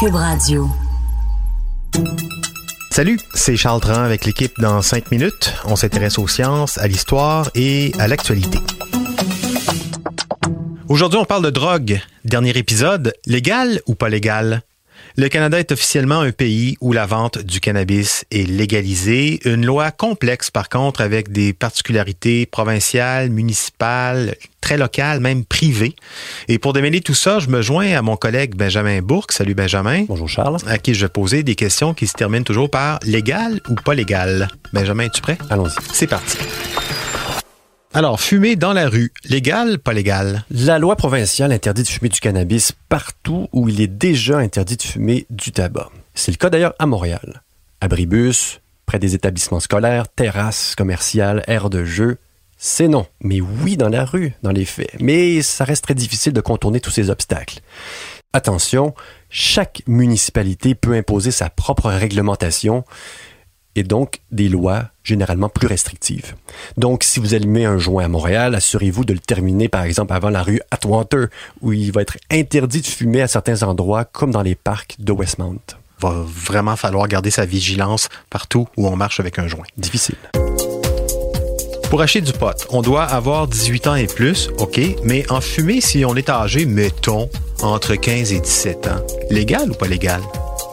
Cube Radio. Salut, c'est Charles Tran avec l'équipe dans 5 minutes. On s'intéresse aux sciences, à l'histoire et à l'actualité. Aujourd'hui, on parle de drogue. Dernier épisode, légal ou pas légal? Le Canada est officiellement un pays où la vente du cannabis est légalisée. Une loi complexe, par contre, avec des particularités provinciales, municipales, très locales, même privées. Et pour démêler tout ça, je me joins à mon collègue Benjamin Bourque. Salut Benjamin. Bonjour Charles. À qui je vais poser des questions qui se terminent toujours par légal ou pas légal. Benjamin, es-tu prêt? Allons-y. C'est parti. Alors, fumer dans la rue, légal, pas légal? La loi provinciale interdit de fumer du cannabis partout où il est déjà interdit de fumer du tabac. C'est le cas d'ailleurs à Montréal. Abribus, près des établissements scolaires, terrasses commerciales, aires de jeu. C'est non, mais oui dans la rue, dans les faits. Mais ça reste très difficile de contourner tous ces obstacles. Attention, chaque municipalité peut imposer sa propre réglementation et donc des lois généralement plus restrictives. Donc, si vous allumez un joint à Montréal, assurez-vous de le terminer, par exemple, avant la rue Atwater, où il va être interdit de fumer à certains endroits, comme dans les parcs de Westmount. Va vraiment falloir garder sa vigilance partout où on marche avec un joint. Difficile. Pour acheter du pot, on doit avoir 18 ans et plus, OK, mais en fumer si on est âgé, mettons, entre 15 et 17 ans. Légal ou pas légal?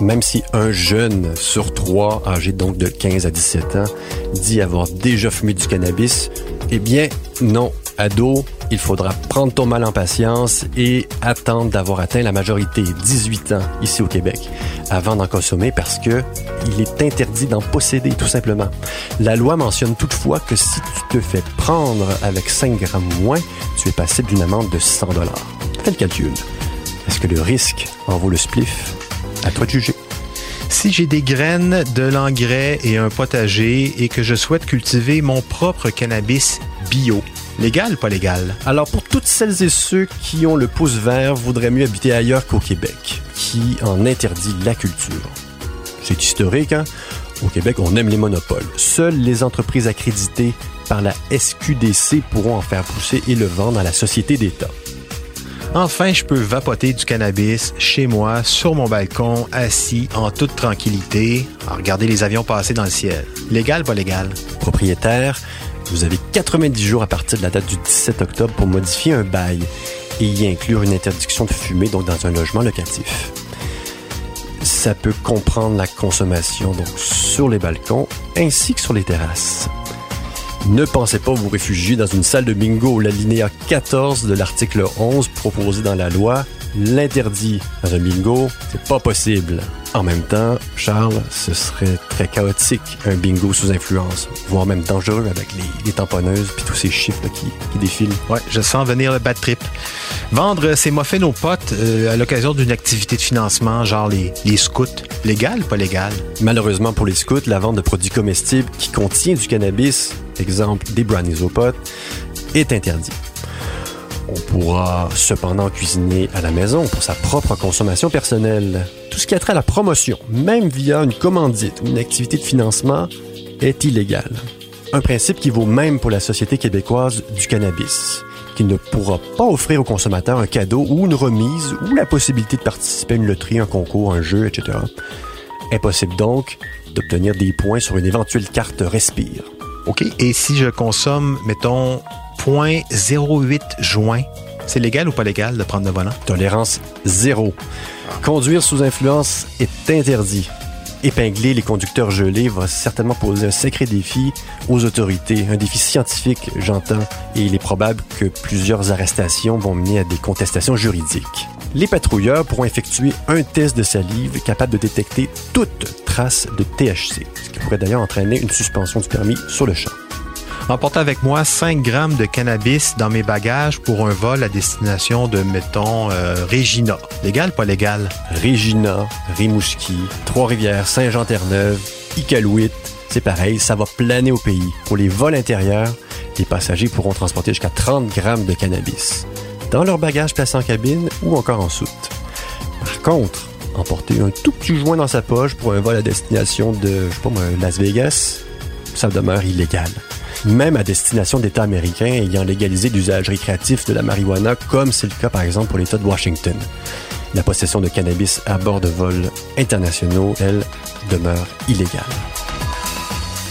Même si un jeune sur trois, âgé donc de 15 à 17 ans, dit avoir déjà fumé du cannabis, eh bien non. Ado, il faudra prendre ton mal en patience et attendre d'avoir atteint la majorité, 18 ans, ici au Québec, avant d'en consommer parce que il est interdit d'en posséder, tout simplement. La loi mentionne toutefois que si tu te fais prendre avec 5 grammes moins, tu es passible d'une amende de 100 dollars. Fais le calcul. Est-ce que le risque en vaut le spliff? À toi. Si j'ai des graines, de l'engrais et un potager et que je souhaite cultiver mon propre cannabis bio, légal ou pas légal? Alors, pour toutes celles et ceux qui ont le pouce vert, voudraient mieux habiter ailleurs qu'au Québec, qui en interdit la culture. C'est historique, hein? Au Québec, on aime les monopoles. Seules les entreprises accréditées par la SQDC pourront en faire pousser et le vendre à la société d'État. Enfin, je peux vapoter du cannabis chez moi, sur mon balcon, assis, en toute tranquillité, à regarder les avions passer dans le ciel. Légal, pas légal? Propriétaire, vous avez 90 jours à partir de la date du 17 octobre pour modifier un bail et y inclure une interdiction de fumer donc dans un logement locatif. Ça peut comprendre la consommation donc sur les balcons ainsi que sur les terrasses. Ne pensez pas vous réfugier dans une salle de bingo. L'alinéa 14 de l'article 11 proposé dans la loi l'interdit dans un bingo. C'est pas possible. En même temps, Charles, ce serait très chaotique un bingo sous influence, voire même dangereux avec les, les tamponneuses puis tous ces chiffres là, qui, qui défilent. Ouais, je sens venir le bad trip. Vendre ces muffins aux potes euh, à l'occasion d'une activité de financement, genre les, les scouts, légal ou pas légal? Malheureusement pour les scouts, la vente de produits comestibles qui contient du cannabis, exemple des brownies aux potes, est interdite. On pourra cependant cuisiner à la maison pour sa propre consommation personnelle. Tout ce qui a trait à la promotion, même via une commandite ou une activité de financement, est illégal. Un principe qui vaut même pour la Société québécoise du cannabis, qui ne pourra pas offrir aux consommateurs un cadeau ou une remise ou la possibilité de participer à une loterie, un concours, un jeu, etc. Impossible donc d'obtenir des points sur une éventuelle carte Respire. OK? Et si je consomme, mettons, 0.08 joints, c'est légal ou pas légal de prendre le volant? Tolérance zéro. Conduire sous influence est interdit. Épingler les conducteurs gelés va certainement poser un sacré défi aux autorités, un défi scientifique, j'entends, et il est probable que plusieurs arrestations vont mener à des contestations juridiques. Les patrouilleurs pourront effectuer un test de salive capable de détecter toute trace de THC, ce qui pourrait d'ailleurs entraîner une suspension du permis sur le champ. emporter avec moi 5 grammes de cannabis dans mes bagages pour un vol à destination de, mettons, euh, Regina. Légal, pas légal? Regina, Rimouski, Trois-Rivières, Saint-Jean-Terre-Neuve, Iqaluit, c'est pareil, ça va planer au pays. Pour les vols intérieurs, les passagers pourront transporter jusqu'à 30 grammes de cannabis dans leur bagage placé en cabine ou encore en soute. Par contre, emporter un tout petit joint dans sa poche pour un vol à destination de, je sais pas Las Vegas, ça demeure illégal. Même à destination d'États américains ayant légalisé l'usage récréatif de la marijuana, comme c'est le cas par exemple pour l'État de Washington. La possession de cannabis à bord de vols internationaux, elle, demeure illégale.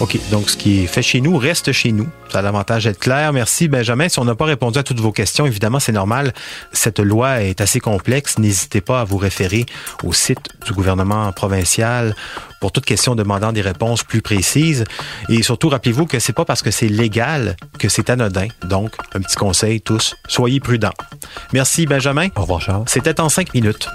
OK, donc ce qui est fait chez nous reste chez nous. Ça a l'avantage d'être clair. Merci Benjamin. Si on n'a pas répondu à toutes vos questions, évidemment, c'est normal. Cette loi est assez complexe. N'hésitez pas à vous référer au site du gouvernement provincial pour toute question demandant des réponses plus précises. Et surtout, rappelez-vous que c'est pas parce que c'est légal que c'est anodin. Donc, un petit conseil tous, soyez prudents. Merci Benjamin. Au revoir Charles. C'était en cinq minutes.